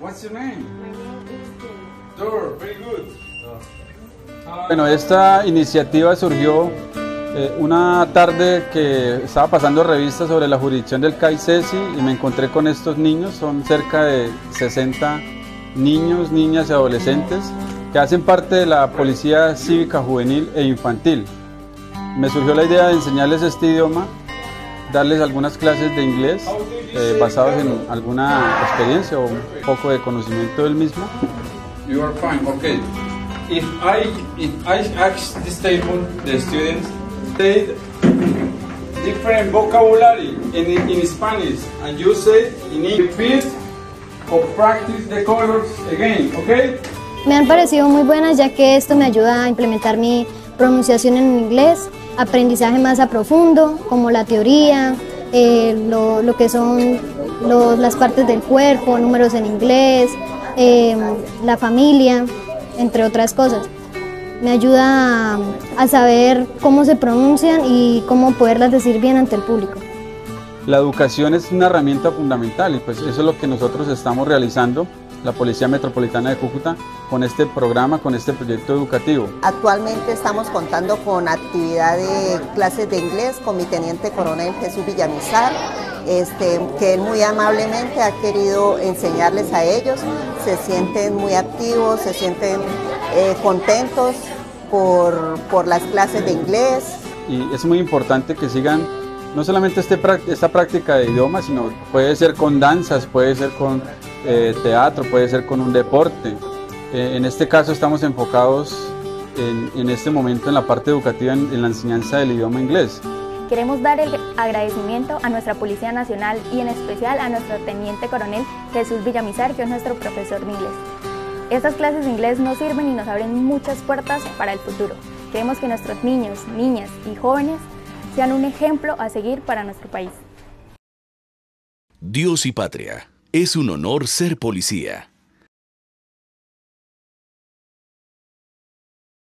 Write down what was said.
What's your name? Dor, very good. Bueno, esta iniciativa surgió eh, una tarde que estaba pasando revistas sobre la jurisdicción del CAICESI y me encontré con estos niños, son cerca de 60 niños, niñas y adolescentes que hacen parte de la Policía Cívica Juvenil e Infantil. Me surgió la idea de enseñarles este idioma, darles algunas clases de inglés eh, basados en alguna experiencia o un poco de conocimiento del mismo. You are fine, okay. If I if I ask this table the students say different vocabulary in, in Spanish and you say in English or practice the colors again, okay? Me han parecido muy buenas ya que esto me ayuda a implementar mi pronunciación en inglés, aprendizaje más a profundo, como la teoría, eh, lo, lo, que son los, las partes del cuerpo, números en inglés, eh, la familia, entre otras cosas. Me ayuda a, a saber cómo se pronuncian y cómo poderlas decir bien ante el público. La educación es una herramienta fundamental y pues eso es lo que nosotros estamos realizando, la Policía Metropolitana de Cúcuta, con este programa, con este proyecto educativo. Actualmente estamos contando con actividad de clases de inglés con mi teniente coronel Jesús Villamizar, este, que él muy amablemente ha querido enseñarles a ellos. Se sienten muy activos, se sienten eh, contentos por, por las clases de inglés. Y es muy importante que sigan no solamente este, esta práctica de idioma, sino puede ser con danzas, puede ser con eh, teatro, puede ser con un deporte. Eh, en este caso estamos enfocados en, en, este momento en la parte educativa, en, en la enseñanza del idioma inglés. Queremos dar el agradecimiento a nuestra Policía Nacional y en especial a nuestro Teniente Coronel Jesús Villamizar, que es nuestro profesor de inglés. Estas clases de inglés nos sirven y nos abren muchas puertas para el futuro. Queremos que nuestros niños, niñas y jóvenes sean un ejemplo a seguir para nuestro país. Dios y patria. Es un honor ser policía.